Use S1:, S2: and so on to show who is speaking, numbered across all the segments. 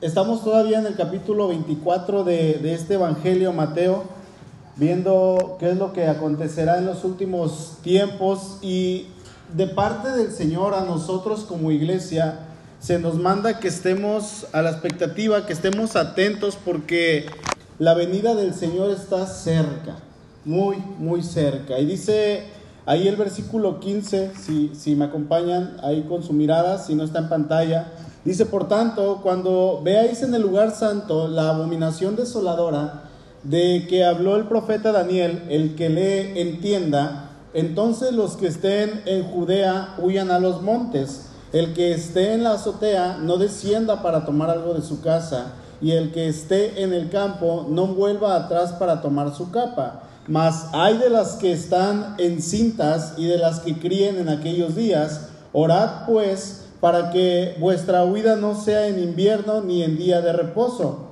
S1: Estamos todavía en el capítulo 24 de, este Evangelio, Mateo, viendo qué es lo que acontecerá en los últimos tiempos y de parte del Señor a nosotros como iglesia se nos manda que estemos a la expectativa, que estemos atentos porque la venida del Señor está cerca, muy, muy cerca. Y dice ahí el versículo 15, si, si me acompañan ahí con su mirada, si no está en pantalla. Dice, por tanto, cuando veáis en el lugar santo la abominación desoladora de que habló el profeta Daniel, el que le entienda, entonces los que estén en Judea huyan a los montes. El que esté en la azotea no descienda para tomar algo de su casa, y el que esté en el campo no vuelva atrás para tomar su capa. Mas hay de las que están encintas y de las que críen en aquellos días. Orad pues para que vuestra huida no sea en invierno ni en día de reposo,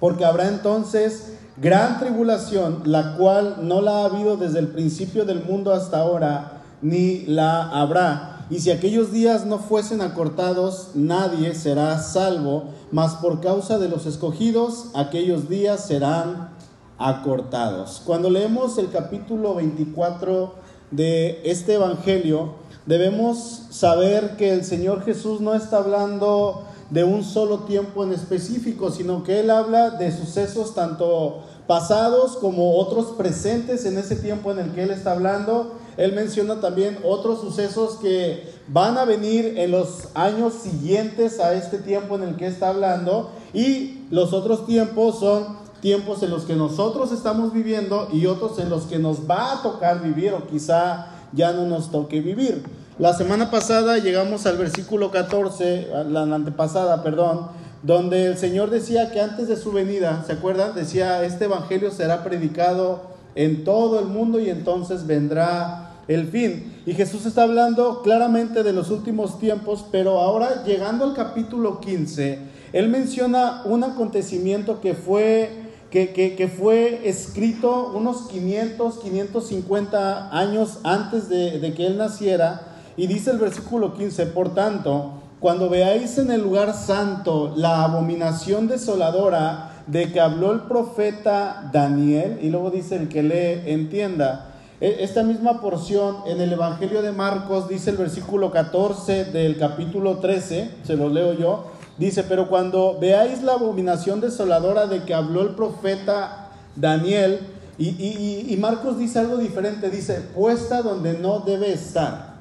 S1: porque habrá entonces gran tribulación, la cual no la ha habido desde el principio del mundo hasta ahora, ni la habrá. Y si aquellos días no fuesen acortados, nadie será salvo, mas por causa de los escogidos, aquellos días serán acortados. Cuando leemos el capítulo 24 de este Evangelio, debemos saber que el Señor Jesús no está hablando de un solo tiempo en específico, sino que Él habla de sucesos tanto pasados como otros presentes en ese tiempo en el que Él está hablando. Él menciona también otros sucesos que van a venir en los años siguientes a este tiempo en el que está hablando y los otros tiempos son tiempos en los que nosotros estamos viviendo y otros en los que nos va a tocar vivir o quizá ya no nos toque vivir. La semana pasada llegamos al versículo 14, la antepasada, perdón, donde el Señor decía que antes de su venida, ¿se acuerdan? Decía, este Evangelio será predicado en todo el mundo y entonces vendrá el fin. Y Jesús está hablando claramente de los últimos tiempos, pero ahora llegando al capítulo 15, Él menciona un acontecimiento que fue que, fue escrito unos 500, 550 años antes de, de, que él naciera. Y dice el versículo 15, por tanto, cuando veáis en el lugar santo la abominación desoladora de que habló el profeta Daniel, y luego dice el que lee, entienda, e, esta misma porción en el Evangelio de Marcos dice el versículo 14 del capítulo 13, se lo leo yo, Dice, pero cuando veáis la abominación desoladora de que habló el profeta Daniel, y, Marcos dice algo diferente, dice, puesta donde no debe estar.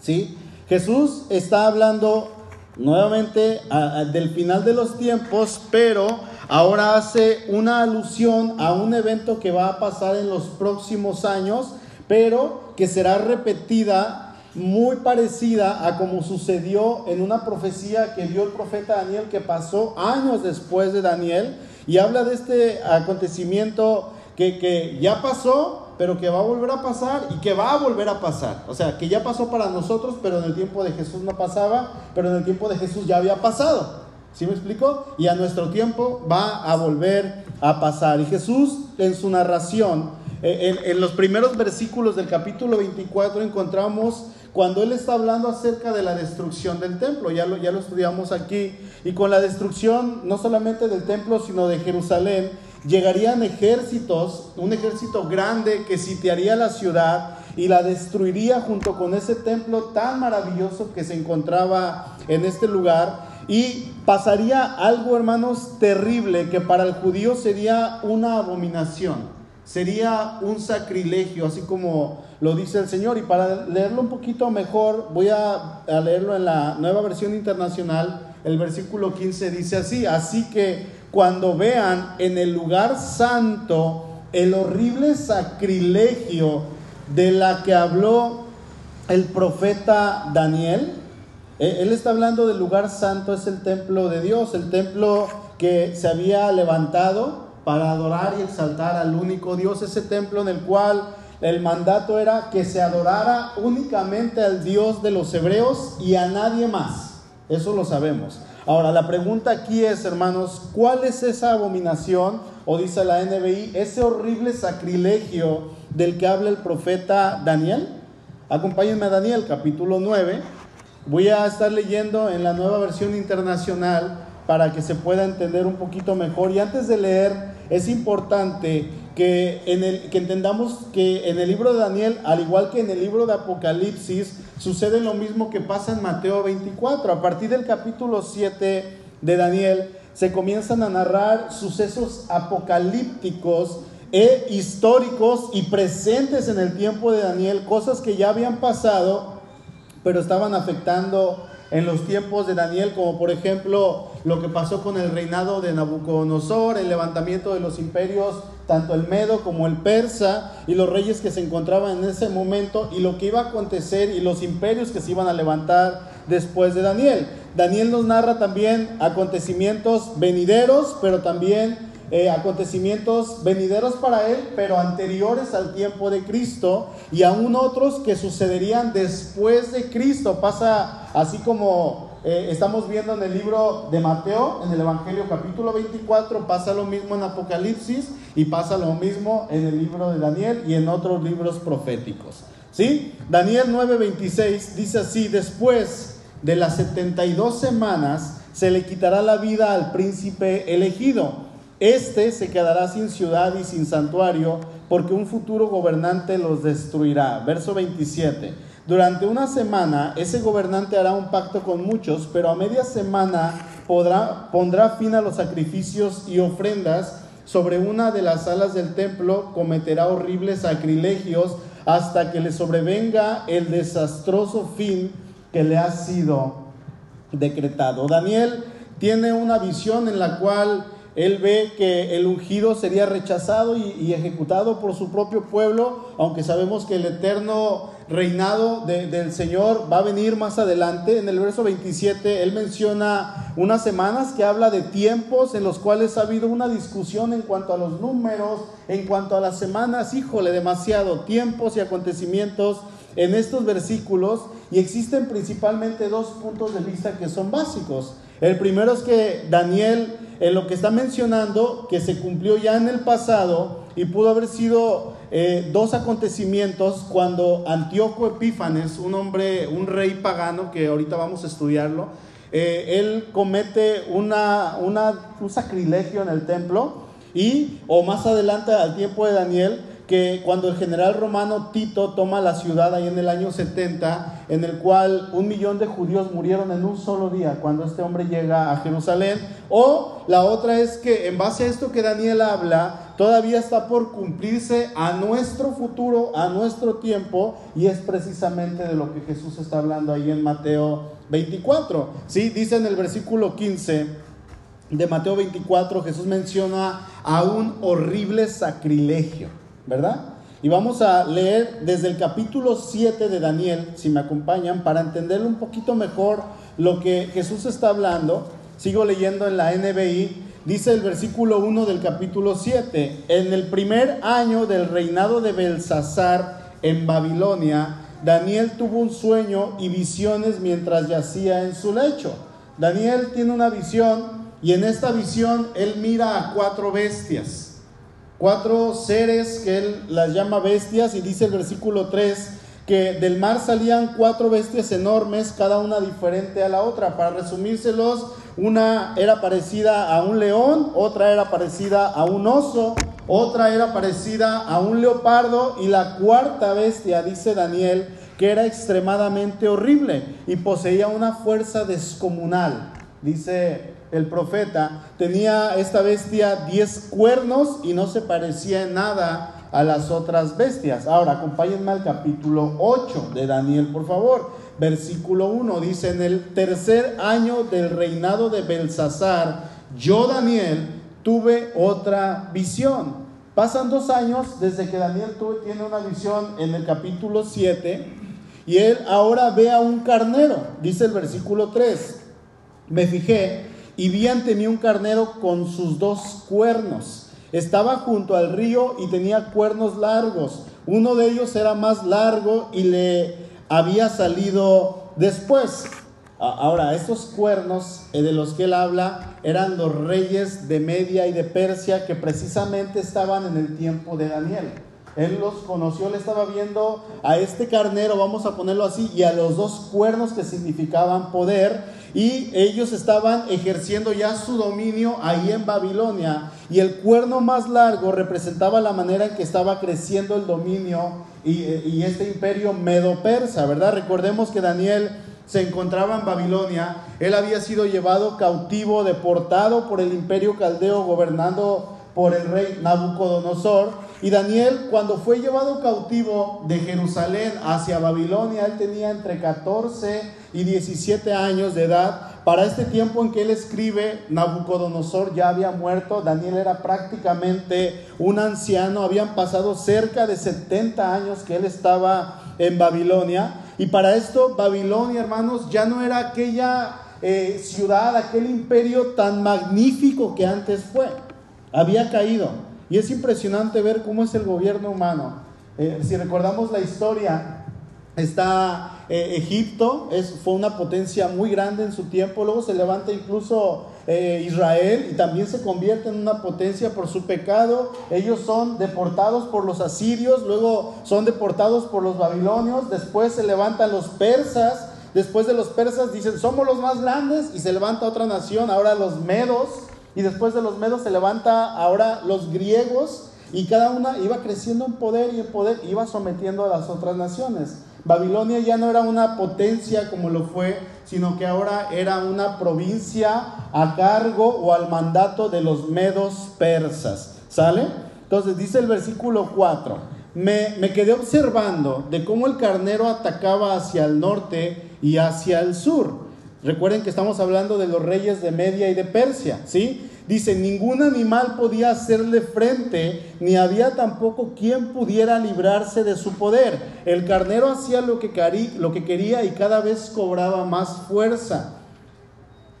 S1: ¿Sí? Jesús está hablando nuevamente del final de los tiempos, pero ahora hace una alusión a un evento que va a pasar en los próximos años, pero que será repetida muy parecida a como sucedió en una profecía que dio el profeta Daniel que pasó años después de Daniel y habla de este acontecimiento que, que, ya pasó, pero que va a volver a pasar y que va a volver a pasar. O sea, que ya pasó para nosotros, pero en el tiempo de Jesús no pasaba, pero en el tiempo de Jesús ya había pasado. ¿Sí me explico? Y a nuestro tiempo va a volver a pasar. Y Jesús en su narración, en, en los primeros versículos del capítulo 24 encontramos cuando él está hablando acerca de la destrucción del templo, ya lo, estudiamos aquí, y con la destrucción no solamente del templo, sino de Jerusalén, llegarían ejércitos, un ejército grande que sitiaría la ciudad y la destruiría junto con ese templo tan maravilloso que se encontraba en este lugar. Y pasaría algo, hermanos, terrible que para el judío sería una abominación sería un sacrilegio, así como lo dice el Señor. Y para leerlo un poquito mejor, voy a, leerlo en la nueva versión internacional. El versículo 15 dice así, así que cuando vean en el lugar santo el horrible sacrilegio de la que habló el profeta Daniel, e, él está hablando del lugar santo, es el templo de Dios, el templo que se había levantado para adorar y exaltar al único Dios, ese templo en el cual el mandato era que se adorara únicamente al Dios de los hebreos y a nadie más. Eso lo sabemos. Ahora, la pregunta aquí es, hermanos, ¿cuál es esa abominación, o dice la NBI, ese horrible sacrilegio del que habla el profeta Daniel? Acompáñenme a Daniel, capítulo 9. Voy a estar leyendo en la nueva versión internacional para que se pueda entender un poquito mejor. Y antes de leer, es importante que, entendamos que en el libro de Daniel, al igual que en el libro de Apocalipsis, sucede lo mismo que pasa en Mateo 24. A partir del capítulo 7 de Daniel, se comienzan a narrar sucesos apocalípticos e históricos y presentes en el tiempo de Daniel, cosas que ya habían pasado, pero estaban afectando en los tiempos de Daniel, como por ejemplo lo que pasó con el reinado de Nabucodonosor, el levantamiento de los imperios, tanto el medo como el persa, y los reyes que se encontraban en ese momento, y lo que iba a acontecer, y los imperios que se iban a levantar después de Daniel. Daniel nos narra también acontecimientos venideros, pero también eh, acontecimientos venideros para él, pero anteriores al tiempo de Cristo, y aún otros que sucederían después de Cristo. Pasa así como eh, estamos viendo en el libro de Mateo, en el Evangelio capítulo 24, pasa lo mismo en Apocalipsis y pasa lo mismo en el libro de Daniel y en otros libros proféticos. ¿Sí? Daniel 9:26 dice así, después de las 72 semanas se le quitará la vida al príncipe elegido este se quedará sin ciudad y sin santuario, porque un futuro gobernante los destruirá. Verso 27. Durante una semana ese gobernante hará un pacto con muchos, pero a media semana podrá, pondrá fin a los sacrificios y ofrendas. Sobre una de las salas del templo cometerá horribles sacrilegios hasta que le sobrevenga el desastroso fin que le ha sido decretado. Daniel tiene una visión en la cual él ve que el ungido sería rechazado y, ejecutado por su propio pueblo, aunque sabemos que el eterno reinado del Señor va a venir más adelante. En el verso 27 él menciona unas semanas que habla de tiempos en los cuales ha habido una discusión en cuanto a los números, en cuanto a las semanas. Híjole, demasiado tiempos y acontecimientos en estos versículos y existen principalmente dos puntos de vista que son básicos. El primero es que Daniel, en lo que está mencionando, que se cumplió ya en el pasado y pudo haber sido eh, dos acontecimientos cuando Antíoco Epífanes, un hombre, un rey pagano, que ahorita vamos a estudiarlo, eh, él comete una, un sacrilegio en el templo y, o más adelante al tiempo de Daniel, que cuando el general romano Tito toma la ciudad ahí en el año 70, en el cual un millón de judíos murieron en un solo día cuando este hombre llega a Jerusalén, o la otra es que en base a esto que Daniel habla, todavía está por cumplirse a nuestro futuro, a nuestro tiempo, y es precisamente de lo que Jesús está hablando ahí en Mateo 24. Sí, dice en el versículo 15 de Mateo 24, Jesús menciona a un horrible sacrilegio. ¿Verdad? Y vamos a leer desde el capítulo 7 de Daniel, si me acompañan, para entender un poquito mejor lo que Jesús está hablando. Sigo leyendo en la NBI. Dice el versículo 1 del capítulo 7, en el primer año del reinado de Belsasar en Babilonia, Daniel tuvo un sueño y visiones mientras yacía en su lecho. Daniel tiene una visión y en esta visión él mira a cuatro bestias cuatro seres que él las llama bestias y dice el versículo 3 que del mar salían cuatro bestias enormes, cada una diferente a la otra. Para resumírselos, una era parecida a un león, otra era parecida a un oso, otra era parecida a un leopardo y la cuarta bestia, dice Daniel, que era extremadamente horrible y poseía una fuerza descomunal. Dice el profeta, tenía esta bestia diez cuernos y no se parecía en nada a las otras bestias. Ahora, acompáñenme al capítulo 8 de Daniel, por favor. Versículo 1 dice, en el tercer año del reinado de Belsasar, yo, Daniel, tuve otra visión. Pasan dos años desde que Daniel tuve, tiene una visión en el capítulo 7 y él ahora ve a un carnero, dice el versículo 3. Me fijé y vi ante mí un carnero con sus dos cuernos. Estaba junto al río y tenía cuernos largos. Uno de ellos era más largo y le había salido después. Ahora, estos cuernos eh, de los que él habla eran los reyes de Media y de Persia que precisamente estaban en el tiempo de Daniel. Él los conoció, le estaba viendo a este carnero, vamos a ponerlo así, y a los dos cuernos que significaban poder. Y ellos estaban ejerciendo ya su dominio ahí en Babilonia y el cuerno más largo representaba la manera en que estaba creciendo el dominio y, y este imperio medo-persa, ¿verdad? Recordemos que Daniel se encontraba en Babilonia, él había sido llevado cautivo, deportado por el imperio caldeo, gobernando por el rey Nabucodonosor. Y Daniel, cuando fue llevado cautivo de Jerusalén hacia Babilonia, él tenía entre 14 y 17 años de edad. Para este tiempo en que él escribe, Nabucodonosor ya había muerto, Daniel era prácticamente un anciano, habían pasado cerca de 70 años que él estaba en Babilonia. Y para esto, Babilonia, hermanos, ya no era aquella eh, ciudad, aquel imperio tan magnífico que antes fue había caído. Y es impresionante ver cómo es el gobierno humano. Eh, si recordamos la historia, está eh, Egipto, es, fue una potencia muy grande en su tiempo, luego se levanta incluso eh, Israel y también se convierte en una potencia por su pecado. Ellos son deportados por los asirios, luego son deportados por los babilonios, después se levantan los persas. Después de los persas dicen, somos los más grandes y se levanta otra nación, ahora los medos, y después de los medos se levanta ahora los griegos y cada una iba creciendo en poder y en poder iba sometiendo a las otras naciones. Babilonia ya no era una potencia como lo fue, sino que ahora era una provincia a cargo o al mandato de los medos persas. ¿Sale? Entonces dice el versículo 4, me, me quedé observando de cómo el carnero atacaba hacia el norte y hacia el sur Recuerden que estamos hablando de los reyes de Media y de Persia, ¿sí? Dice, ningún animal podía hacerle frente, ni había tampoco quien pudiera librarse de su poder. El carnero hacía lo que, lo que quería y cada vez cobraba más fuerza.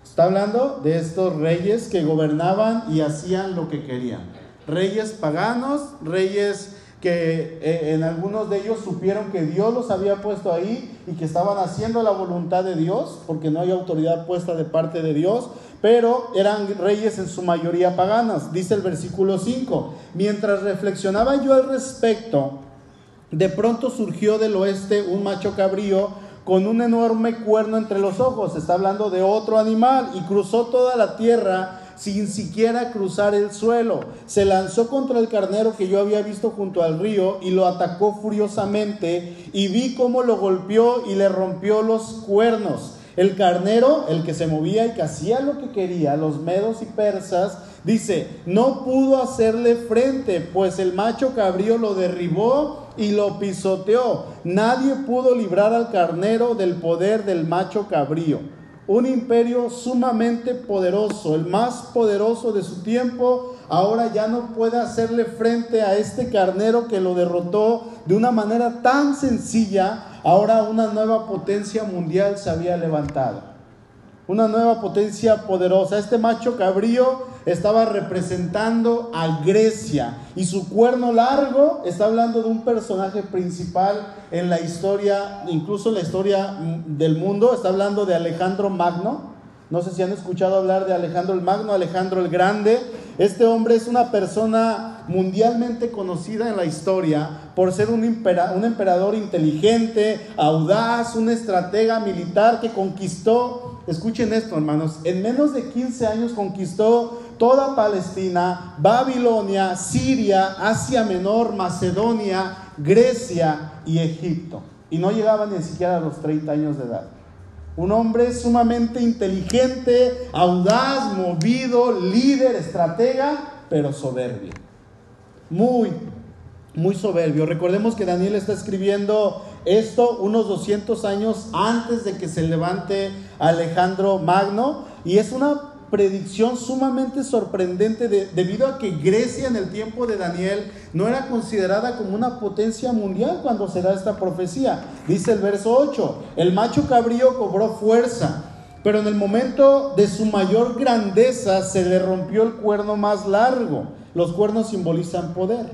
S1: Está hablando de estos reyes que gobernaban y hacían lo que querían. Reyes paganos, reyes que eh, en algunos de ellos supieron que Dios los había puesto ahí y que estaban haciendo la voluntad de Dios, porque no hay autoridad puesta de parte de Dios, pero eran reyes en su mayoría paganas, dice el versículo 5. Mientras reflexionaba yo al respecto, de pronto surgió del oeste un macho cabrío con un enorme cuerno entre los ojos, está hablando de otro animal, y cruzó toda la tierra sin siquiera cruzar el suelo. Se lanzó contra el carnero que yo había visto junto al río y lo atacó furiosamente y vi cómo lo golpeó y le rompió los cuernos. El carnero, el que se movía y que hacía lo que quería, los medos y persas, dice, no pudo hacerle frente, pues el macho cabrío lo derribó y lo pisoteó. Nadie pudo librar al carnero del poder del macho cabrío un imperio sumamente poderoso, el más poderoso de su tiempo, ahora ya no puede hacerle frente a este carnero que lo derrotó de una manera tan sencilla, ahora una nueva potencia mundial se había levantado una nueva potencia poderosa. Este macho cabrío estaba representando a Grecia y su cuerno largo está hablando de un personaje principal en la historia, incluso en la historia del mundo, está hablando de Alejandro Magno. No sé si han escuchado hablar de Alejandro el Magno, Alejandro el Grande. Este hombre es una persona mundialmente conocida en la historia por ser un, emperador inteligente, audaz, un estratega militar que conquistó escuchen esto hermanos, en menos de 15 años conquistó toda Palestina, Babilonia, Siria, Asia Menor, Macedonia, Grecia y Egipto. Y no llegaba ni siquiera a los 30 años de edad. Un hombre sumamente inteligente, audaz, movido, líder, estratega, pero soberbio. Muy, muy soberbio. Recordemos que Daniel está escribiendo esto unos 200 años antes de que se levante Alejandro Magno y es una predicción sumamente sorprendente debido a que Grecia en el tiempo de Daniel no era considerada como una potencia mundial cuando se da esta profecía. Dice el verso 8, el macho cabrío cobró fuerza, pero en el momento de su mayor grandeza se le rompió el cuerno más largo. Los cuernos simbolizan poder.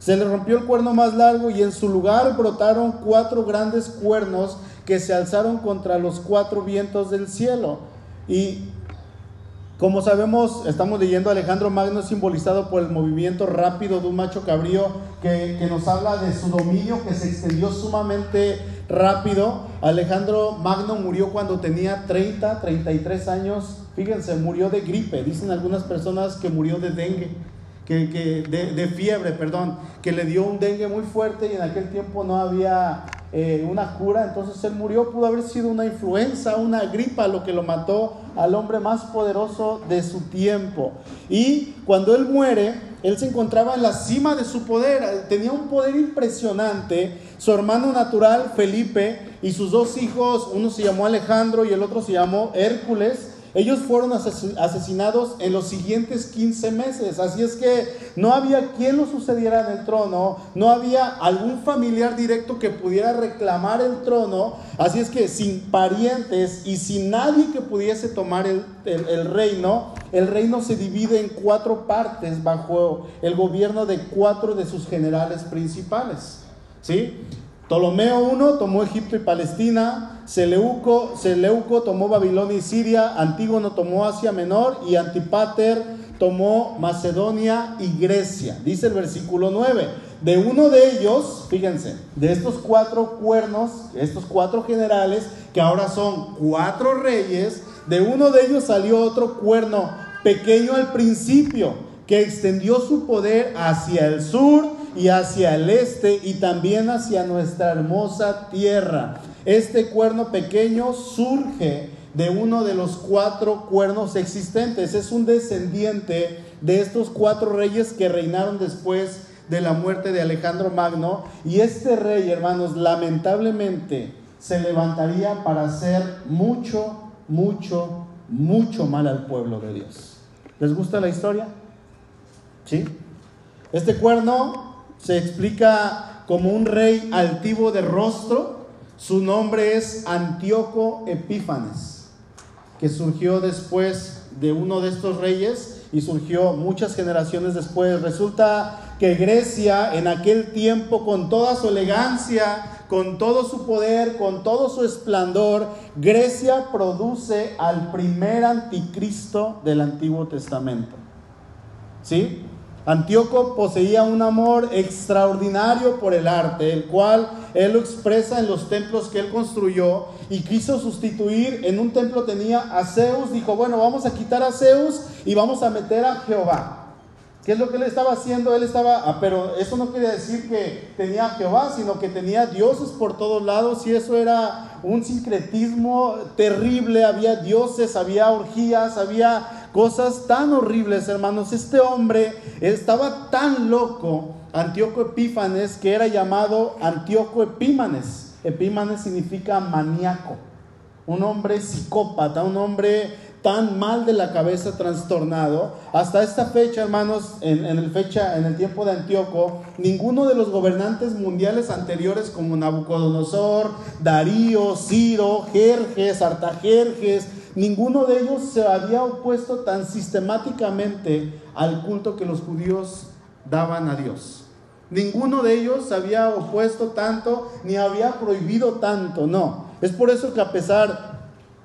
S1: Se le rompió el cuerno más largo y en su lugar brotaron cuatro grandes cuernos que se alzaron contra los cuatro vientos del cielo. Y como sabemos, estamos leyendo Alejandro Magno simbolizado por el movimiento rápido de un macho cabrío que, que, nos habla de su dominio que se extendió sumamente rápido. Alejandro Magno murió cuando tenía 30, 33 años. Fíjense, murió de gripe. Dicen algunas personas que murió de dengue, que, de, fiebre, perdón, que le dio un dengue muy fuerte y en aquel tiempo no había eh, una cura. Entonces él murió. Pudo haber sido una influenza, una gripa lo que lo mató al hombre más poderoso de su tiempo. Y cuando él muere, él se encontraba en la cima de su poder, tenía un poder impresionante. Su hermano natural, Felipe, y sus dos hijos, uno se llamó Alejandro y el otro se llamó Hércules, ellos fueron asesinados en los siguientes 15 meses, así es que no había quien lo sucediera en el trono, no había algún familiar directo que pudiera reclamar el trono, así es que sin parientes y sin nadie que pudiese tomar el, el reino, el reino se divide en cuatro partes bajo el gobierno de cuatro de sus generales principales. ¿Sí? Ptolomeo I tomó Egipto y Palestina, Seleuco, Seleuco tomó Babilonia y Siria, Antígono tomó Asia Menor y Antipater tomó Macedonia y Grecia. Dice el versículo 9. De uno de ellos, fíjense, de estos cuatro cuernos, estos cuatro generales, que ahora son cuatro reyes, de uno de ellos salió otro cuerno pequeño al principio, que extendió su poder hacia el sur y hacia el este y también hacia nuestra hermosa tierra. Este cuerno pequeño surge de uno de los cuatro cuernos existentes. Es un descendiente de estos cuatro reyes que reinaron después de la muerte de Alejandro Magno. Y este rey, hermanos, lamentablemente se levantaría para hacer mucho, mucho, mucho mal al pueblo de Dios. ¿Les gusta la historia? ¿Sí? Este cuerno se explica como un rey altivo de rostro. Su nombre es Antíoco Epífanes, que surgió después de uno de estos reyes y surgió muchas generaciones después. Resulta que Grecia en aquel tiempo, con toda su elegancia, con todo su poder, con todo su esplendor, Grecia produce al primer anticristo del Antiguo Testamento. ¿Sí? Antíoco poseía un amor extraordinario por el arte, el cual él lo expresa en los templos que él construyó y quiso sustituir, en un templo tenía a Zeus, dijo, bueno, vamos a quitar a Zeus y vamos a meter a Jehová. ¿Qué es lo que él estaba haciendo? Él estaba, ah, pero eso no quiere decir que tenía a Jehová, sino que tenía dioses por todos lados y eso era un sincretismo terrible, había dioses, había orgías, había cosas tan horribles, hermanos. Este hombre estaba tan loco, Antíoco Epífanes, que era llamado Antíoco Epímanes. Epímanes significa maníaco, un hombre psicópata, un hombre tan mal de la cabeza, trastornado. Hasta esta fecha, hermanos, en, el fecha, en el tiempo de Antíoco, ninguno de los gobernantes mundiales anteriores como Nabucodonosor, Darío, Ciro, Jerjes, Artajerjes, Ninguno de ellos se había opuesto tan sistemáticamente al culto que los judíos daban a Dios. Ninguno de ellos había opuesto tanto ni había prohibido tanto, no. Es por eso que a pesar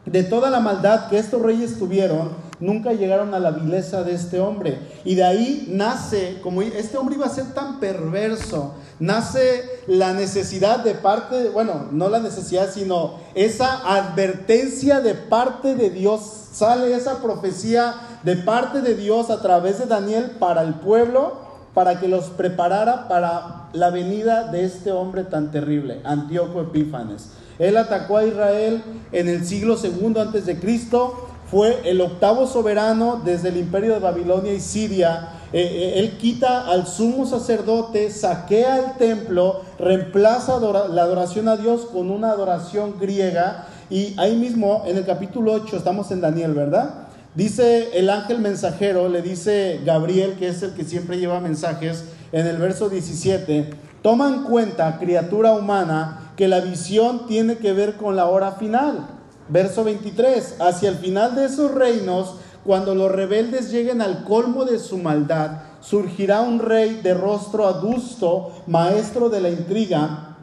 S1: de toda la maldad que estos reyes tuvieron, nunca llegaron a la vileza de este hombre. Y de ahí nace, como este hombre iba a ser tan perverso, nace la necesidad de parte, bueno, no la necesidad, sino esa advertencia de parte de Dios. Sale esa profecía de parte de Dios a través de Daniel para el pueblo, para que los preparara para la venida de este hombre tan terrible, Antíoco Epífanes. Él atacó a Israel en el siglo segundo antes de Cristo fue el octavo soberano desde el imperio de Babilonia y Siria. Eh, eh, él quita al sumo sacerdote, saquea el templo, reemplaza la adoración a Dios con una adoración griega. Y ahí mismo, en el capítulo 8, estamos en Daniel, ¿verdad? Dice el ángel mensajero, le dice Gabriel, que es el que siempre lleva mensajes, en el verso 17, toma en cuenta, criatura humana, que la visión tiene que ver con la hora final Verso 23, hacia el final de esos reinos, cuando los rebeldes lleguen al colmo de su maldad, surgirá un rey de rostro adusto, maestro de la intriga,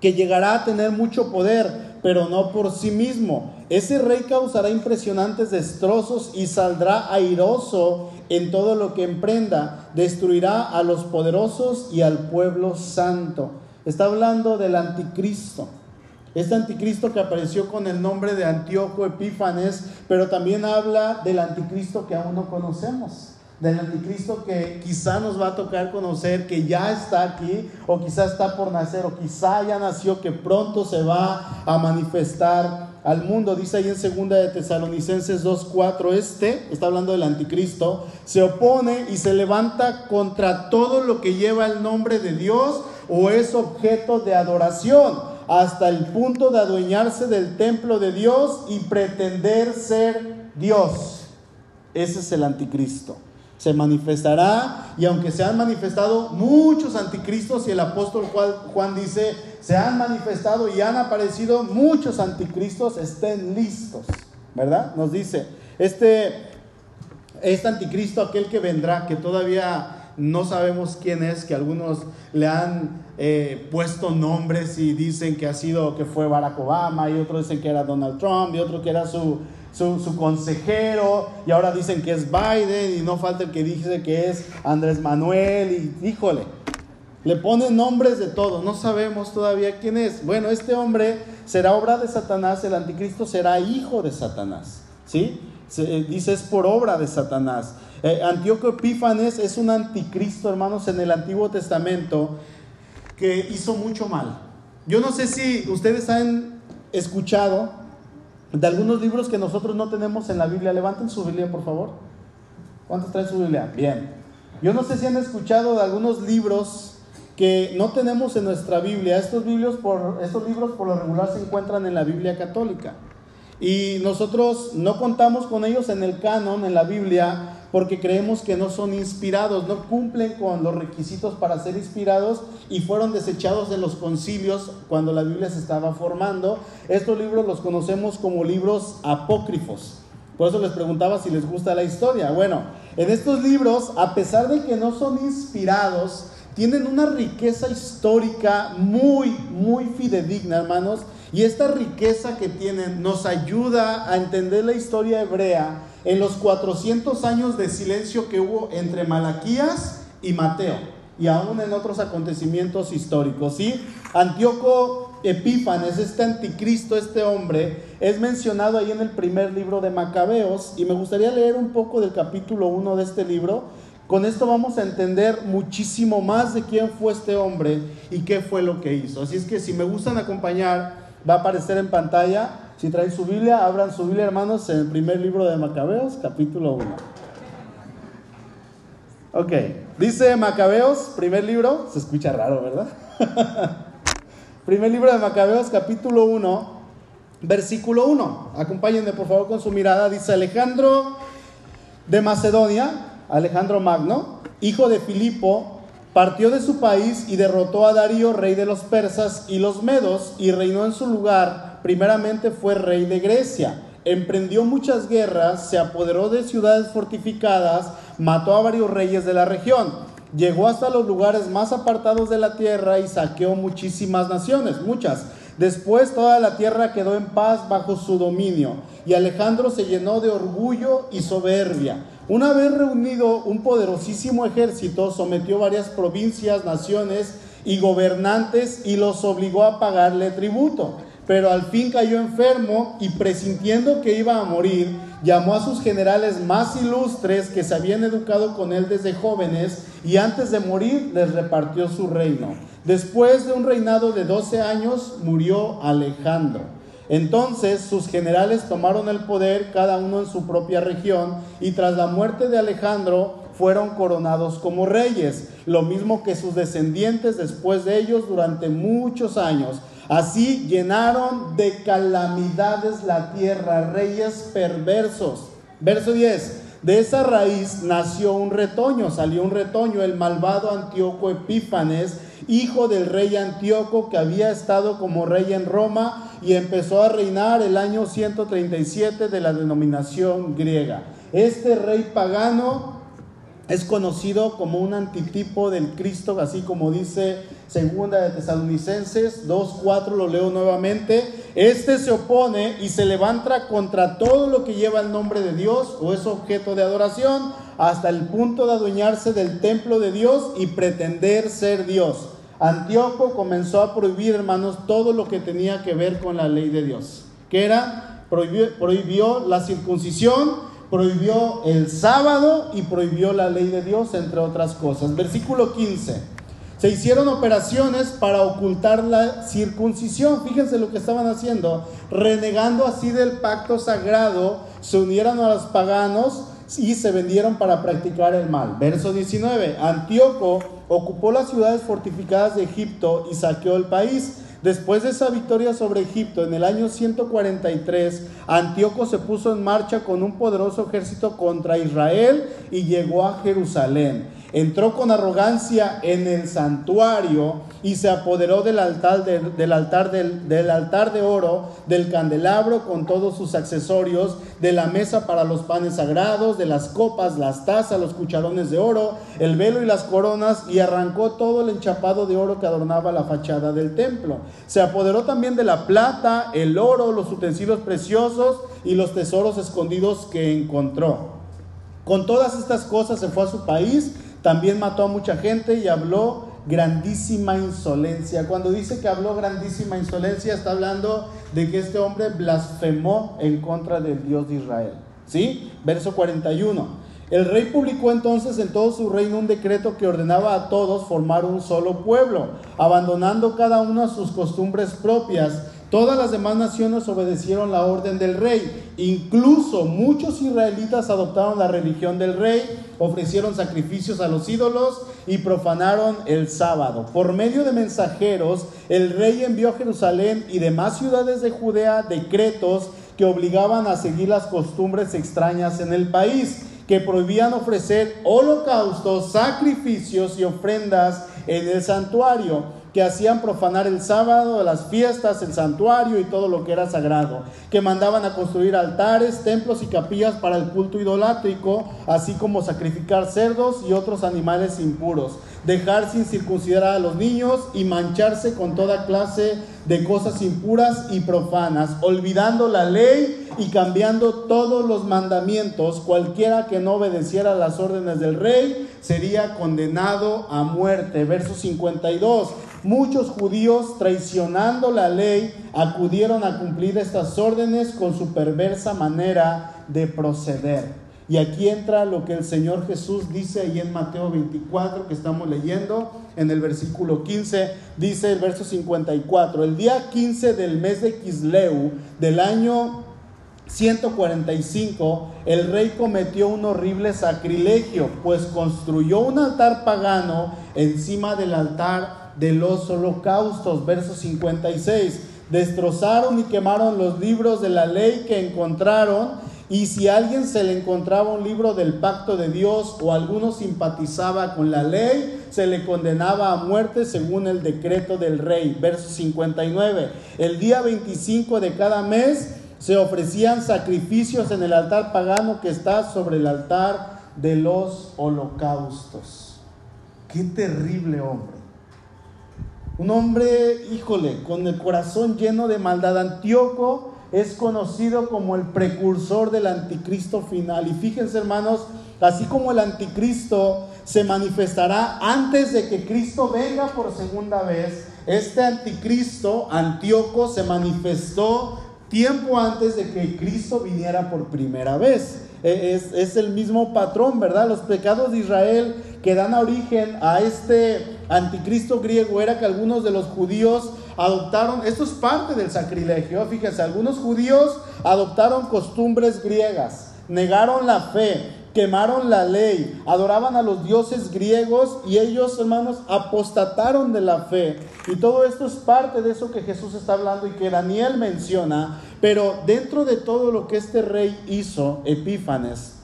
S1: que llegará a tener mucho poder, pero no por sí mismo. Ese rey causará impresionantes destrozos y saldrá airoso en todo lo que emprenda. Destruirá a los poderosos y al pueblo santo. Está hablando del anticristo. Este anticristo que apareció con el nombre de Antíoco Epífanes, pero también habla del anticristo que aún no conocemos del anticristo que quizá nos va a tocar conocer, que ya está aquí, o quizá está por nacer, o quizá ya nació, que pronto se va a manifestar al mundo. Dice ahí en segunda de Tesalonicenses 2.4, este, está hablando del anticristo, se opone y se levanta contra todo lo que lleva el nombre de Dios o es objeto de adoración, hasta el punto de adueñarse del templo de Dios y pretender ser Dios. Ese es el anticristo se manifestará y aunque se han manifestado muchos anticristos y el apóstol Juan dice, se han manifestado y han aparecido muchos anticristos, estén listos, ¿verdad? Nos dice, este, este anticristo, aquel que vendrá, que todavía no sabemos quién es, que algunos le han eh, puesto nombres y dicen que ha sido, que fue Barack Obama, y otros dicen que era Donald Trump, y otro que era su su, consejero, y ahora dicen que es Biden, y no falta el que dice que es Andrés Manuel, y híjole, le ponen nombres de todo, no sabemos todavía quién es. Bueno, este hombre será obra de Satanás, el anticristo será hijo de Satanás, ¿sí? Se, dice es por obra de Satanás. Eh, Antíoco Epífanes es un anticristo, hermanos, en el Antiguo Testamento que hizo mucho mal. Yo no sé si ustedes han escuchado de algunos libros que nosotros no tenemos en la Biblia. Levanten su Biblia, por favor. ¿Cuántos traen su Biblia? Bien. Yo no sé si han escuchado de algunos libros que no tenemos en nuestra Biblia. Estos, por, estos libros por lo regular se encuentran en la Biblia católica. Y nosotros no contamos con ellos en el canon, en la Biblia, porque creemos que no son inspirados, no cumplen con los requisitos para ser inspirados y fueron desechados en los concilios cuando la Biblia se estaba formando. Estos libros los conocemos como libros apócrifos. Por eso les preguntaba si les gusta la historia. Bueno, en estos libros, a pesar de que no son inspirados, tienen una riqueza histórica muy, muy fidedigna, hermanos. Y esta riqueza que tienen nos ayuda a entender la historia hebrea en los 400 años de silencio que hubo entre Malaquías y Mateo, y aún en otros acontecimientos históricos. ¿sí? Antíoco Epífanes, este anticristo, este hombre, es mencionado ahí en el primer libro de Macabeos, y me gustaría leer un poco del capítulo 1 de este libro. Con esto vamos a entender muchísimo más de quién fue este hombre y qué fue lo que hizo. Así es que si me gustan acompañar, va a aparecer en pantalla si traen su Biblia, abran su Biblia, hermanos, en el primer libro de Macabeos, capítulo 1. Ok, dice Macabeos, primer libro, se escucha raro, ¿verdad? primer libro de Macabeos, capítulo 1, versículo 1. Acompáñenme por favor con su mirada. Dice Alejandro de Macedonia, Alejandro Magno, hijo de Filipo, partió de su país y derrotó a Darío, rey de los persas y los medos, y reinó en su lugar primeramente fue rey de Grecia. Emprendió muchas guerras, se apoderó de ciudades fortificadas, mató a varios reyes de la región. Llegó hasta los lugares más apartados de la tierra y saqueó muchísimas naciones, muchas. Después toda la tierra quedó en paz bajo su dominio y Alejandro se llenó de orgullo y soberbia. Una vez reunido un poderosísimo ejército, sometió varias provincias, naciones y gobernantes y los obligó a pagarle tributo pero al fin cayó enfermo y presintiendo que iba a morir, llamó a sus generales más ilustres que se habían educado con él desde jóvenes y antes de morir les repartió su reino. Después de un reinado de 12 años murió Alejandro. Entonces sus generales tomaron el poder cada uno en su propia región y tras la muerte de Alejandro fueron coronados como reyes, lo mismo que sus descendientes después de ellos durante muchos años. Así llenaron de calamidades la tierra, reyes perversos. Verso 10. De esa raíz nació un retoño, salió un retoño, el malvado Antíoco Epífanes, hijo del rey Antíoco que había estado como rey en Roma y empezó a reinar el año 137 de la denominación griega. Este rey pagano es conocido como un antitipo del Cristo, así como dice segunda de Tesalonicenses 2.4, lo leo nuevamente. Este se opone y se levanta contra todo lo que lleva el nombre de Dios o es objeto de adoración, hasta el punto de adueñarse del templo de Dios y pretender ser Dios. Antíoco comenzó a prohibir, hermanos, todo lo que tenía que ver con la ley de Dios, que era, prohibió, la circuncisión, prohibió el sábado y prohibió la ley de Dios, entre otras cosas. Versículo 15. Se hicieron operaciones para ocultar la circuncisión. Fíjense lo que estaban haciendo. Renegando así del pacto sagrado, se unieron a los paganos y se vendieron para practicar el mal. Verso 19. Antíoco ocupó las ciudades fortificadas de Egipto y saqueó el país. Después de esa victoria sobre Egipto, en el año 143, Antíoco se puso en marcha con un poderoso ejército contra Israel y llegó a Jerusalén entró con arrogancia en el santuario y se apoderó del altar, del, altar del, altar de oro, del candelabro con todos sus accesorios, de la mesa para los panes sagrados, de las copas, las tazas, los cucharones de oro, el velo y las coronas, y arrancó todo el enchapado de oro que adornaba la fachada del templo. Se apoderó también de la plata, el oro, los utensilios preciosos y los tesoros escondidos que encontró. Con todas estas cosas se fue a su país también mató a mucha gente y habló grandísima insolencia. Cuando dice que habló grandísima insolencia, está hablando de que este hombre blasfemó en contra del Dios de Israel. ¿Sí? Verso 41. El rey publicó entonces en todo su reino un decreto que ordenaba a todos formar un solo pueblo, abandonando cada uno sus costumbres propias Todas las demás naciones obedecieron la orden del rey. Incluso muchos israelitas adoptaron la religión del rey, ofrecieron sacrificios a los ídolos y profanaron el sábado. Por medio de mensajeros, el rey envió a Jerusalén y demás ciudades de Judea decretos que obligaban a seguir las costumbres extrañas en el país, que prohibían ofrecer holocaustos, sacrificios y ofrendas en el santuario que hacían profanar el sábado, las fiestas, el santuario y todo lo que era sagrado, que mandaban a construir altares, templos y capillas para el culto idolátrico, así como sacrificar cerdos y otros animales impuros, dejar sin circuncidar a los niños y mancharse con toda clase de cosas impuras y profanas, olvidando la ley y cambiando todos los mandamientos, cualquiera que no obedeciera las órdenes del rey sería condenado a muerte. Verso 52. Muchos judíos, traicionando la ley, acudieron a cumplir estas órdenes con su perversa manera de proceder. Y aquí entra lo que el Señor Jesús dice ahí en Mateo 24 que estamos leyendo, en el versículo 15, dice el verso 54, el día 15 del mes de Kisleu del año 145, el rey cometió un horrible sacrilegio, pues construyó un altar pagano encima del altar de los holocaustos. Verso 56. Destrozaron y quemaron los libros de la ley que encontraron. Y si a alguien se le encontraba un libro del pacto de Dios o alguno simpatizaba con la ley, se le condenaba a muerte según el decreto del rey. Verso 59. El día 25 de cada mes se ofrecían sacrificios en el altar pagano que está sobre el altar de los holocaustos. Qué terrible hombre. Un hombre, híjole, con el corazón lleno de maldad. Antíoco es conocido como el precursor del anticristo final. Y fíjense hermanos, así como el anticristo se manifestará antes de que Cristo venga por segunda vez, este anticristo, Antíoco, se manifestó tiempo antes de que Cristo viniera por primera vez. E, es, es, el mismo patrón, ¿verdad? Los pecados de Israel que dan origen a este anticristo griego era que algunos de los judíos adoptaron, esto es parte del sacrilegio, fíjense, algunos judíos adoptaron costumbres griegas, negaron la fe, quemaron la ley, adoraban a los dioses griegos y ellos, hermanos, apostataron de la fe. Y todo esto es parte de eso que Jesús está hablando y que Daniel menciona. Pero dentro de todo lo que este rey hizo, Epífanes,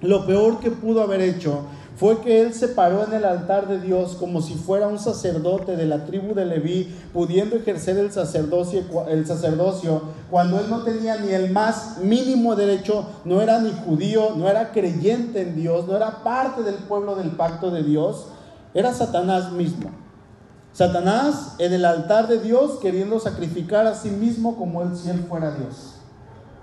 S1: lo peor que pudo haber hecho fue que él se paró en el altar de Dios como si fuera un sacerdote de la tribu de Leví, pudiendo ejercer el sacerdocio, el sacerdocio cuando él no tenía ni el más mínimo derecho, no era ni judío, no era creyente en Dios, no era parte del pueblo del pacto de Dios, era Satanás mismo. Satanás en el altar de Dios queriendo sacrificar a sí mismo como él si él fuera Dios.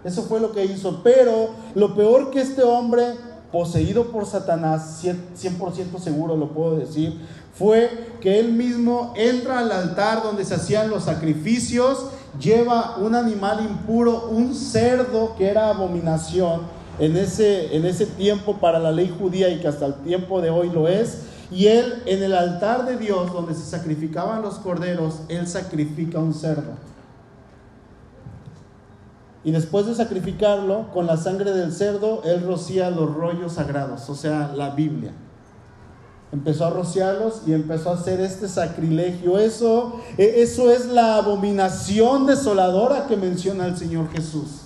S1: Eso fue lo que hizo. Pero lo peor que este hombre poseído por Satanás, 100% seguro lo puedo decir, fue que él mismo entra al altar donde se hacían los sacrificios, lleva un animal impuro, un cerdo que era abominación en ese, en ese tiempo para la ley judía y que hasta el tiempo de hoy lo es, y él en el altar de Dios donde se sacrificaban los corderos, él sacrifica un cerdo. Y después de sacrificarlo, con la sangre del cerdo, él rocía los rollos sagrados, o sea, la Biblia. Empezó a rociarlos y empezó a hacer este sacrilegio. Eso, e, eso es la abominación desoladora que menciona el Señor Jesús.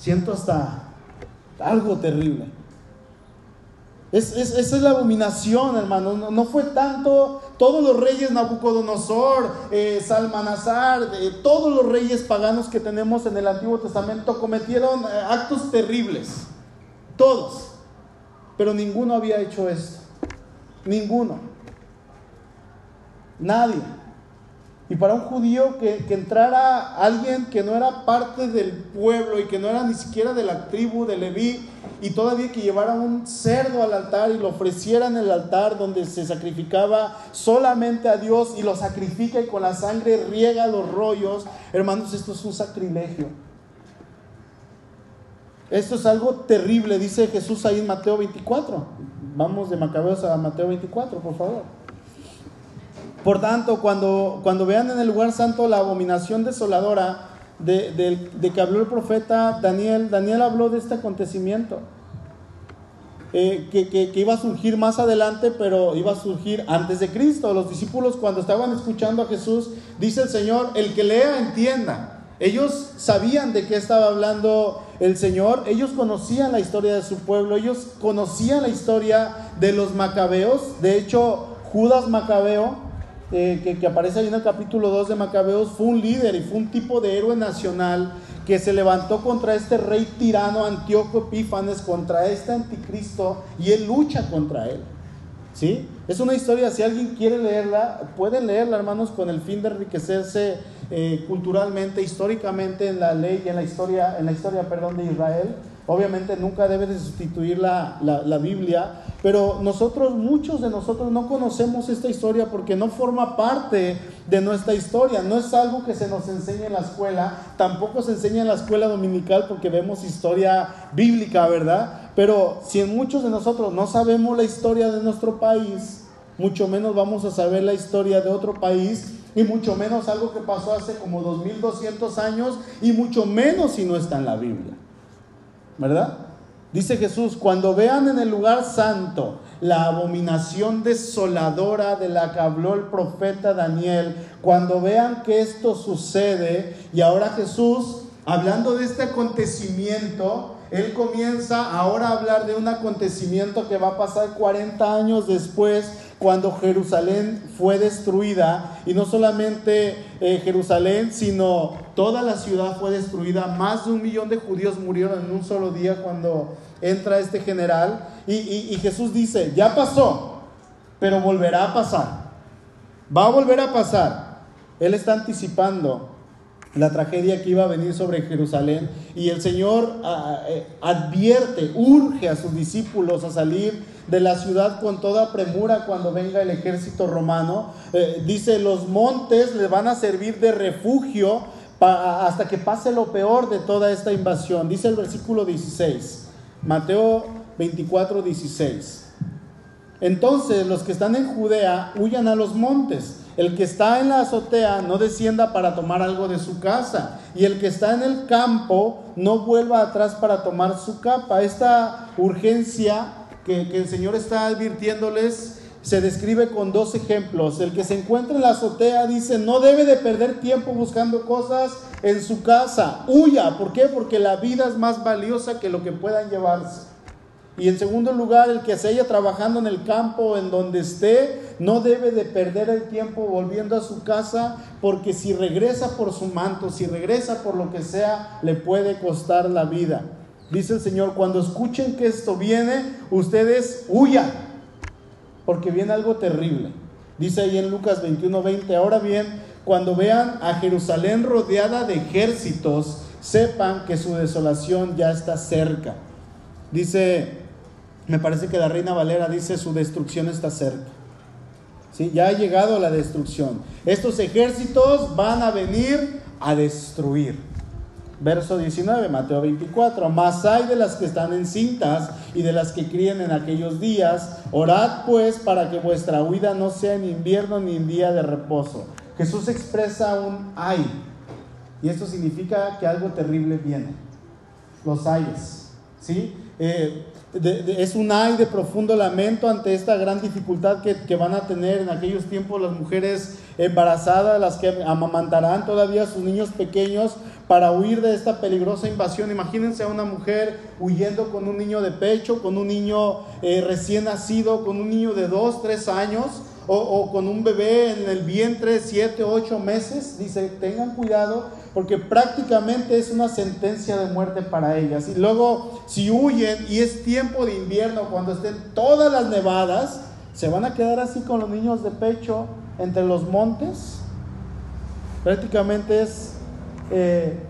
S1: Siento hasta algo terrible. esa es la abominación, hermano. No, fue tanto todos los reyes Nabucodonosor, eh, Salmanazar, todos los reyes paganos que tenemos en el Antiguo Testamento cometieron eh, actos terribles. Todos. Pero ninguno había hecho esto. Ninguno. Nadie. Y para un judío que, entrara alguien que no era parte del pueblo y que no era ni siquiera de la tribu de Leví, y todavía que llevara un cerdo al altar y lo ofreciera en el altar donde se sacrificaba solamente a Dios y lo sacrifica y con la sangre riega los rollos, hermanos, esto es un sacrilegio. Esto es algo terrible, dice Jesús ahí en Mateo 24. Vamos de Macabeos a Mateo 24, por favor. Por tanto, cuando, cuando vean en el lugar santo la abominación desoladora de, que habló el profeta Daniel, Daniel habló de este acontecimiento. Eh, que, que, iba a surgir más adelante, pero iba a surgir antes de Cristo. Los discípulos cuando estaban escuchando a Jesús, dice el Señor, el que lea entienda. Ellos sabían de qué estaba hablando el Señor, ellos conocían la historia de su pueblo, ellos conocían la historia de los macabeos. De hecho, Judas Macabeo, que, aparece ahí en el capítulo 2 de Macabeos, fue un líder y fue un tipo de héroe nacional que se levantó contra este rey tirano Antíoco Epífanes, contra este anticristo, y él lucha contra él. ¿Sí? Es una historia, si alguien quiere leerla, pueden leerla, hermanos, con el fin de enriquecerse eh, culturalmente, históricamente en la ley y en la historia, en la historia perdón, de Israel. Obviamente nunca debe de sustituir la, la, Biblia, pero nosotros, muchos de nosotros no conocemos esta historia porque no forma parte de nuestra historia, no es algo que se nos enseña en la escuela, tampoco se enseña en la escuela dominical porque vemos historia bíblica, ¿verdad? Pero si en muchos de nosotros no sabemos la historia de nuestro país, mucho menos vamos a saber la historia de otro país y mucho menos algo que pasó hace como 2200 años y mucho menos si no está en la Biblia. ¿Verdad? Dice Jesús, cuando vean en el lugar santo la abominación desoladora de la que habló el profeta Daniel, cuando vean que esto sucede, y ahora Jesús, hablando de este acontecimiento, él comienza ahora a hablar de un acontecimiento que va a pasar 40 años después, cuando Jerusalén fue destruida, y no solamente eh, Jerusalén, sino toda la ciudad fue destruida, más de un millón de judíos murieron en un solo día cuando entra este general, y, y Jesús dice, ya pasó, pero volverá a pasar, va a volver a pasar. Él está anticipando la tragedia que iba a venir sobre Jerusalén y el Señor ah, eh, advierte, urge a sus discípulos a salir de la ciudad con toda premura cuando venga el ejército romano. Eh, dice, los montes le van a servir de refugio hasta que pase lo peor de toda esta invasión. Dice el versículo 16, Mateo 24, 16. Entonces los que están en Judea huyan a los montes. El que está en la azotea no descienda para tomar algo de su casa. Y el que está en el campo no vuelva atrás para tomar su capa. Esta urgencia que, el Señor está advirtiéndoles se describe con dos ejemplos. El que se encuentra en la azotea dice, no debe de perder tiempo buscando cosas en su casa. Huya. ¿Por qué? Porque la vida es más valiosa que lo que puedan llevarse. Y en segundo lugar, el que se haya trabajando en el campo, en donde esté, no debe de perder el tiempo volviendo a su casa, porque si regresa por su manto, si regresa por lo que sea, le puede costar la vida. Dice el Señor, cuando escuchen que esto viene, ustedes huyan, porque viene algo terrible. Dice ahí en Lucas 21:20, ahora bien, cuando vean a Jerusalén rodeada de ejércitos, sepan que su desolación ya está cerca. Dice me parece que la reina Valera dice su destrucción está cerca. ¿Sí? Ya ha llegado la destrucción. Estos ejércitos van a venir a destruir. Verso 19, Mateo 24. Mas hay de las que están encintas y de las que críen en aquellos días. Orad pues para que vuestra huida no sea en invierno ni en día de reposo. Jesús expresa un hay. Y esto significa que algo terrible viene. Los ayes. ¿Sí? Eh, es un ay de profundo lamento ante esta gran dificultad que, van a tener en aquellos tiempos las mujeres embarazadas, las que amamantarán todavía a sus niños pequeños para huir de esta peligrosa invasión. Imagínense a una mujer huyendo con un niño de pecho, con un niño eh, recién nacido, con un niño de dos, tres años. O, o, con un bebé en el vientre, siete, ocho meses, dice, tengan cuidado porque prácticamente es una sentencia de muerte para ellas. Y luego, si huyen y es tiempo de invierno, cuando estén todas las nevadas, se van a quedar así con los niños de pecho entre los montes. Prácticamente es eh,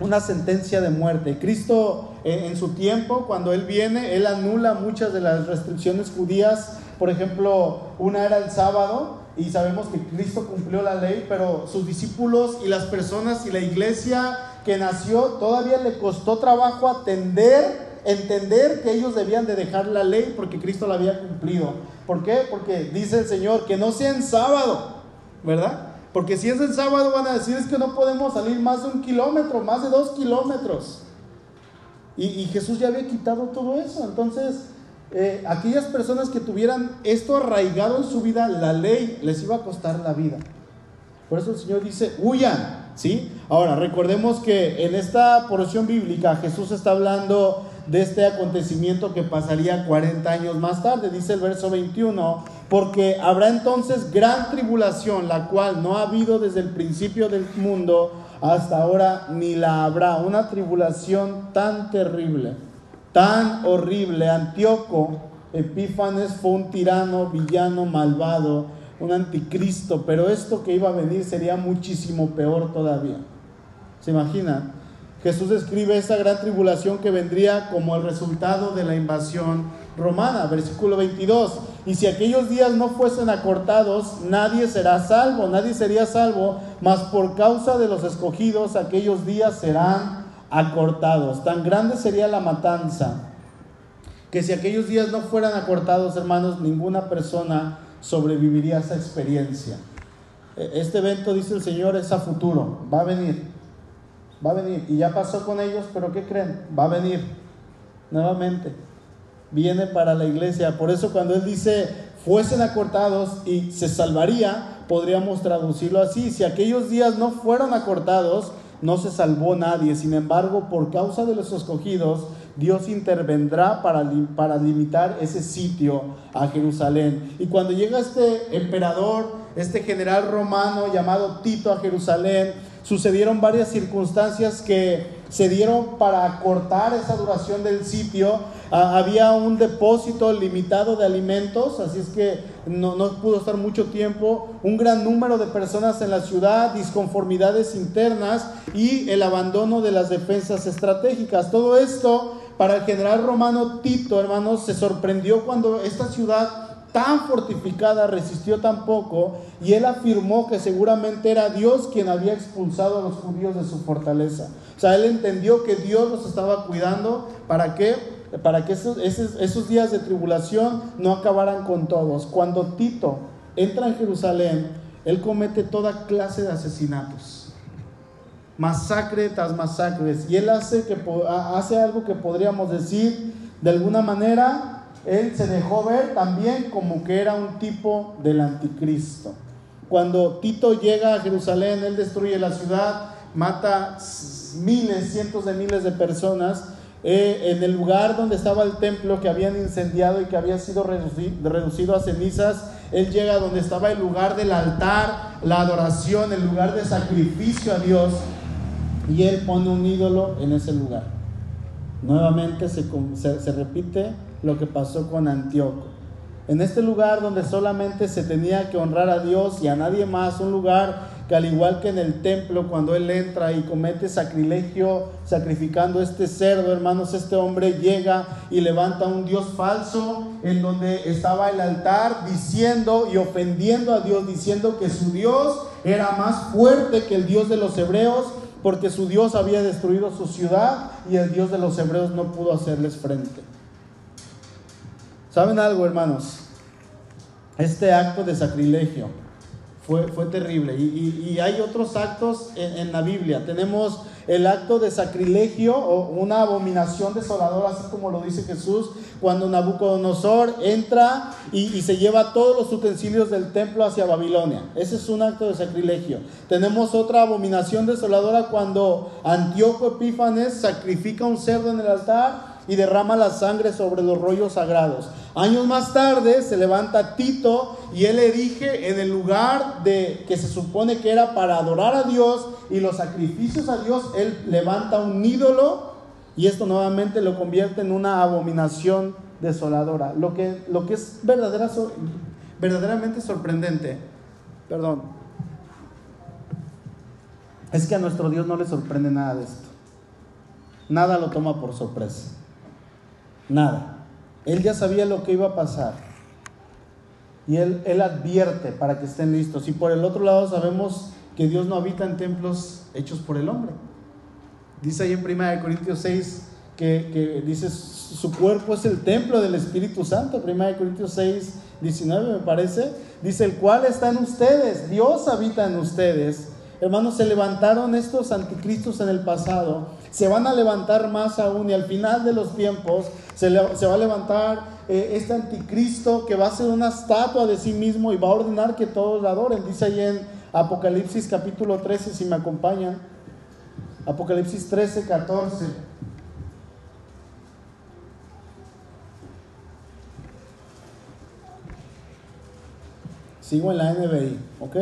S1: una sentencia de muerte. Cristo eh, en su tiempo, cuando Él viene, Él anula muchas de las restricciones judías. Por ejemplo, una era el sábado y sabemos que Cristo cumplió la ley, pero sus discípulos y las personas y la iglesia que nació todavía le costó trabajo atender, entender que ellos debían de dejar la ley porque Cristo la había cumplido. ¿Por qué? Porque dice el Señor que no sea en sábado, ¿verdad? Porque si es el sábado van a decir es que no podemos salir más de un kilómetro, más de dos kilómetros. Y, y Jesús ya había quitado todo eso. Entonces, eh, aquellas personas que tuvieran esto arraigado en su vida, la ley les iba a costar la vida. Por eso el Señor dice, huyan, ¿sí? Ahora, recordemos que en esta porción bíblica Jesús está hablando de este acontecimiento que pasaría 40 años más tarde, dice el verso 21, porque habrá entonces gran tribulación, la cual no ha habido desde el principio del mundo hasta ahora, ni la habrá, una tribulación tan terrible, tan horrible. Antíoco Epífanes fue un tirano, villano, malvado, un anticristo, pero esto que iba a venir sería muchísimo peor todavía. ¿Se imaginan? Jesús describe esa gran tribulación que vendría como el resultado de la invasión romana, versículo 22. Y si aquellos días no fuesen acortados, nadie será salvo, nadie sería salvo, mas por causa de los escogidos aquellos días serán acortados. Tan grande sería la matanza que si aquellos días no fueran acortados, hermanos, ninguna persona sobreviviría a esa experiencia. E, este evento, dice el Señor, es a futuro, va a venir, va a venir. Y ya pasó con ellos, pero ¿qué creen? Va a venir nuevamente viene para la iglesia. Por eso cuando Él dice, fuesen acortados y se salvaría, podríamos traducirlo así. Si aquellos días no fueron acortados, no se salvó nadie. Sin embargo, por causa de los escogidos, Dios intervendrá para, limitar ese sitio a Jerusalén. Y cuando llega este emperador, este general romano llamado Tito a Jerusalén, sucedieron varias circunstancias que se dieron para acortar esa duración del sitio. Ah, había un depósito limitado de alimentos, así es que no, pudo estar mucho tiempo. Un gran número de personas en la ciudad, disconformidades internas y el abandono de las defensas estratégicas. Todo esto para el general romano Tito, hermanos, se sorprendió cuando esta ciudad tan fortificada resistió tan poco y él afirmó que seguramente era Dios quien había expulsado a los judíos de su fortaleza. O sea, él entendió que Dios los estaba cuidando para que para que esos, esos, esos días de tribulación no acabaran con todos. Cuando Tito entra en Jerusalén, él comete toda clase de asesinatos. Masacre tras masacres. Y él hace, que, hace algo que podríamos decir de alguna manera él se dejó ver también como que era un tipo del anticristo. Cuando Tito llega a Jerusalén, él destruye la ciudad, mata miles, cientos de miles de personas. Eh, en el lugar donde estaba el templo que habían incendiado y que había sido reducido a cenizas, él llega donde estaba el lugar del altar, la adoración, el lugar de sacrificio a Dios, y él pone un ídolo en ese lugar. Nuevamente se, se repite lo que pasó con Antíoco. En este lugar donde solamente se tenía que honrar a Dios y a nadie más, un lugar al igual que en el templo, cuando él entra y comete sacrilegio sacrificando este cerdo, hermanos, este hombre llega y levanta un Dios falso en donde estaba el altar diciendo y ofendiendo a Dios, diciendo que su Dios era más fuerte que el Dios de los hebreos porque su Dios había destruido su ciudad y el Dios de los hebreos no pudo hacerles frente. ¿Saben algo, hermanos? Este acto de sacrilegio fue, fue terrible. Y, hay otros actos en, la Biblia. Tenemos el acto de sacrilegio o una abominación desoladora, así como lo dice Jesús, cuando Nabucodonosor entra y, y, se lleva todos los utensilios del templo hacia Babilonia. Ese es un acto de sacrilegio. Tenemos otra abominación desoladora cuando Antíoco Epífanes sacrifica un cerdo en el altar y derrama la sangre sobre los rollos sagrados. Años más tarde se levanta Tito y él erige en el lugar de que se supone que era para adorar a Dios y los sacrificios a Dios, él levanta un ídolo y esto nuevamente lo convierte en una abominación desoladora. Lo que, lo que es verdadera, verdaderamente sorprendente, perdón, es que a nuestro Dios no le sorprende nada de esto. Nada lo toma por sorpresa. Nada. Él ya sabía lo que iba a pasar. Y él, él advierte para que estén listos. Y por el otro lado sabemos que Dios no habita en templos hechos por el hombre. Dice ahí en 1 Corintios 6 que, que, dice su cuerpo es el templo del Espíritu Santo. 1 Corintios 6, 19 me parece. Dice el cual está en ustedes. Dios habita en ustedes. Hermanos, se levantaron estos anticristos en el pasado se van a levantar más aún y al final de los tiempos se, va a levantar eh, este anticristo que va a ser una estatua de sí mismo y va a ordenar que todos la adoren. Dice ahí en Apocalipsis capítulo 13, si me acompañan. Apocalipsis 13, 14. Sigo en la NBI, ¿ok?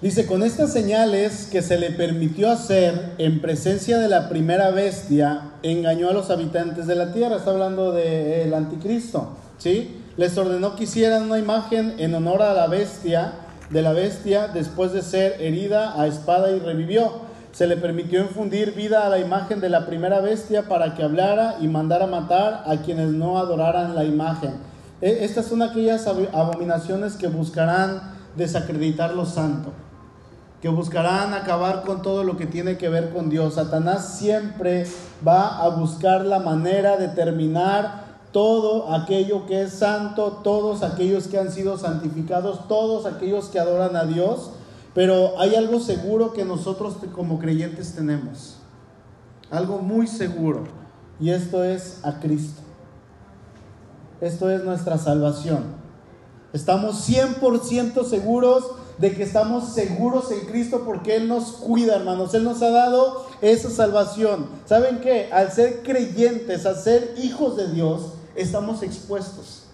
S1: Dice, con estas señales que se le permitió hacer en presencia de la primera bestia, engañó a los habitantes de la tierra. Está hablando del anticristo. ¿sí? Les ordenó que hicieran una imagen en honor a la bestia, de la bestia, después de ser herida a espada y revivió. Se le permitió infundir vida a la imagen de la primera bestia para que hablara y mandara matar a quienes no adoraran la imagen. E, estas son aquellas abominaciones que buscarán desacreditar lo santo que buscarán acabar con todo lo que tiene que ver con Dios. Satanás siempre va a buscar la manera de terminar todo aquello que es santo, todos aquellos que han sido santificados, todos aquellos que adoran a Dios. Pero hay algo seguro que nosotros como creyentes tenemos. Algo muy seguro. Y esto es a Cristo. Esto es nuestra salvación. Estamos 100% seguros de que estamos seguros en Cristo porque Él nos cuida, hermanos. Él nos ha dado esa salvación. ¿Saben qué? Al ser creyentes, al ser hijos de Dios, estamos expuestos.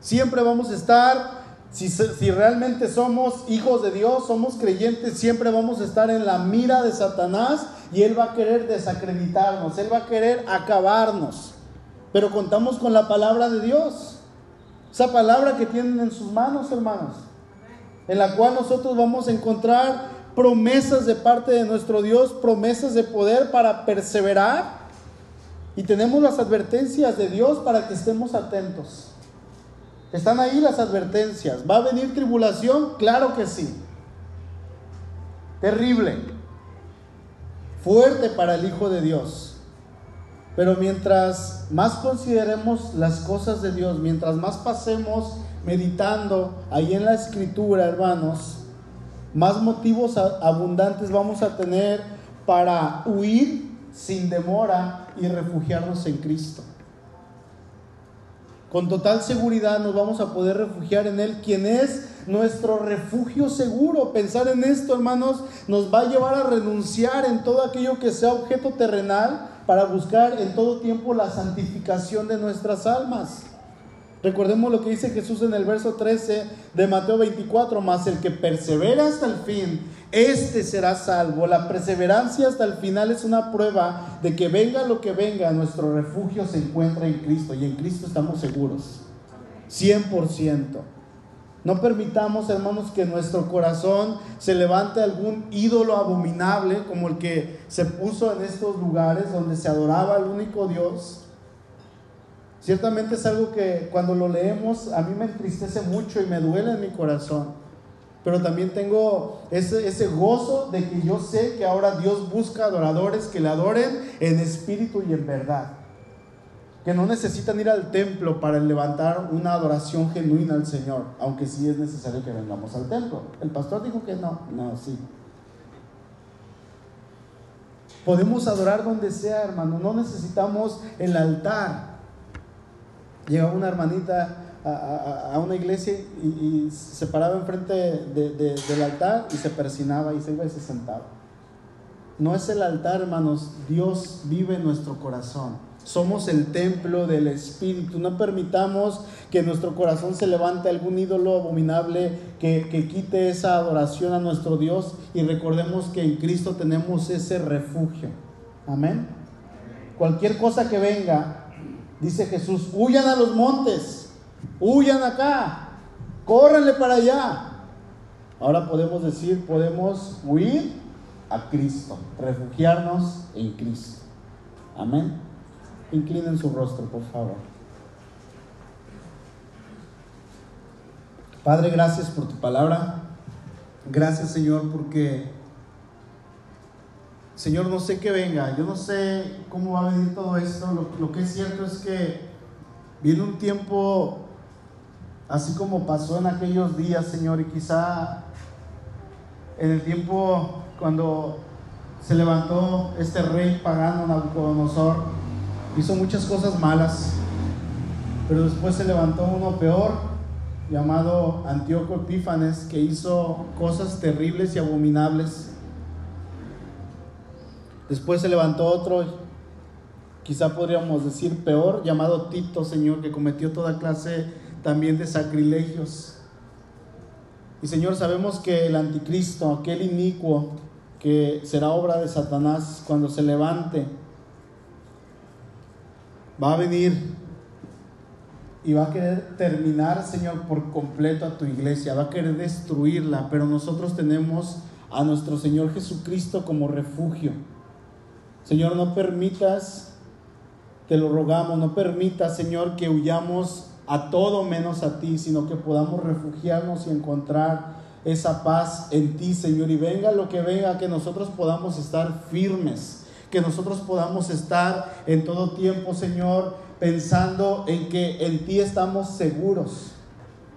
S1: Siempre vamos a estar, si, si realmente somos hijos de Dios, somos creyentes, siempre vamos a estar en la mira de Satanás y Él va a querer desacreditarnos, Él va a querer acabarnos. Pero contamos con la palabra de Dios. Esa palabra que tienen en sus manos, hermanos en la cual nosotros vamos a encontrar promesas de parte de nuestro Dios, promesas de poder para perseverar. Y tenemos las advertencias de Dios para que estemos atentos. Están ahí las advertencias. ¿Va a venir tribulación? Claro que sí. Terrible. Fuerte para el Hijo de Dios. Pero mientras más consideremos las cosas de Dios, mientras más pasemos meditando ahí en la escritura, hermanos, más motivos abundantes vamos a tener para huir sin demora y refugiarnos en Cristo. Con total seguridad nos vamos a poder refugiar en Él, quien es nuestro refugio seguro. Pensar en esto, hermanos, nos va a llevar a renunciar en todo aquello que sea objeto terrenal para buscar en todo tiempo la santificación de nuestras almas. Recordemos lo que dice Jesús en el verso 13 de Mateo 24, más el que persevera hasta el fin, este será salvo. La perseverancia hasta el final es una prueba de que venga lo que venga, nuestro refugio se encuentra en Cristo y en Cristo estamos seguros. 100%. No permitamos, hermanos, que nuestro corazón se levante algún ídolo abominable como el que se puso en estos lugares donde se adoraba al único Dios. Ciertamente es algo que cuando lo leemos a mí me entristece mucho y me duele en mi corazón. Pero también tengo ese, ese gozo de que yo sé que ahora Dios busca adoradores que le adoren en espíritu y en verdad que no necesitan ir al templo para levantar una adoración genuina al Señor, aunque sí es necesario que vengamos al templo. El pastor dijo que no, no, sí. Podemos adorar donde sea, hermano, no necesitamos el altar. Llegaba una hermanita a, una iglesia y, se paraba enfrente del altar y se persinaba y se iba y se sentaba. No es el altar, hermanos, Dios vive en nuestro corazón. Somos el templo del Espíritu. No permitamos que nuestro corazón se levante algún ídolo abominable que quite esa adoración a nuestro Dios y recordemos que en Cristo tenemos ese refugio. Amén. Cualquier cosa que venga, dice Jesús, huyan a los montes, huyan acá, córrenle para allá. Ahora podemos decir, podemos huir a Cristo, refugiarnos en Cristo. Amén. Inclinen su rostro, por favor. Padre, gracias por tu palabra. Gracias, Señor, porque, Señor, no sé qué venga. Yo no sé cómo va a venir todo esto. Lo, que es cierto es que viene un tiempo así como pasó en aquellos días, Señor, y quizá en el tiempo cuando se levantó este rey pagano Nabucodonosor hizo muchas cosas malas, pero después se levantó uno peor, llamado Antíoco Epífanes, que hizo cosas terribles y abominables. Después se levantó otro, quizá podríamos decir peor, llamado Tito, Señor, que cometió toda clase también de sacrilegios. Y Señor, sabemos que el anticristo, aquel inicuo, que será obra de Satanás cuando se levante, va a venir y va a querer terminar, Señor, por completo a tu iglesia, va a querer destruirla, pero nosotros tenemos a nuestro Señor Jesucristo como refugio. Señor, no permitas, te lo rogamos, no permitas, Señor, que huyamos a todo menos a ti, sino que podamos refugiarnos y encontrar esa paz en ti, Señor. Y venga lo que venga, que nosotros podamos estar firmes que nosotros podamos estar en todo tiempo, Señor, pensando en que en ti estamos seguros.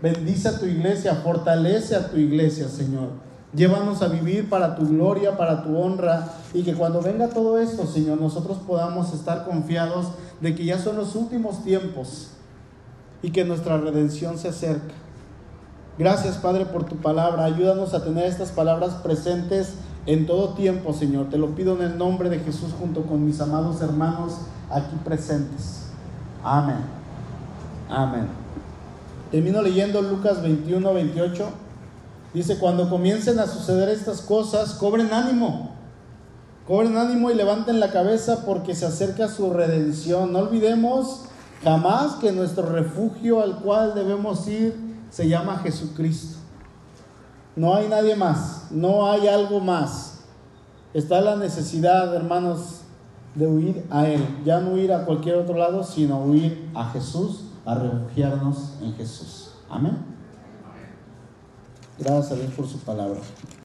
S1: Bendice a tu iglesia, fortalece a tu iglesia, Señor. Llévanos a vivir para tu gloria, para tu honra, y que cuando venga todo esto, Señor, nosotros podamos estar confiados de que ya son los últimos tiempos y que nuestra redención se acerca. Gracias, Padre, por tu palabra. Ayúdanos a tener estas palabras presentes en todo tiempo, Señor. Te lo pido en el nombre de Jesús junto con mis amados hermanos aquí presentes. Amén. Amén. Termino leyendo Lucas 21, 28. Dice, cuando comiencen a suceder estas cosas, cobren ánimo. Cobren ánimo y levanten la cabeza porque se acerca su redención. No olvidemos jamás que nuestro refugio al cual debemos ir se llama Jesucristo. No hay nadie más, no hay algo más. Está la necesidad, hermanos, de huir a Él. Ya no huir a cualquier otro lado, sino huir a Jesús, a refugiarnos en Jesús. Amén. Gracias a Dios por su palabra.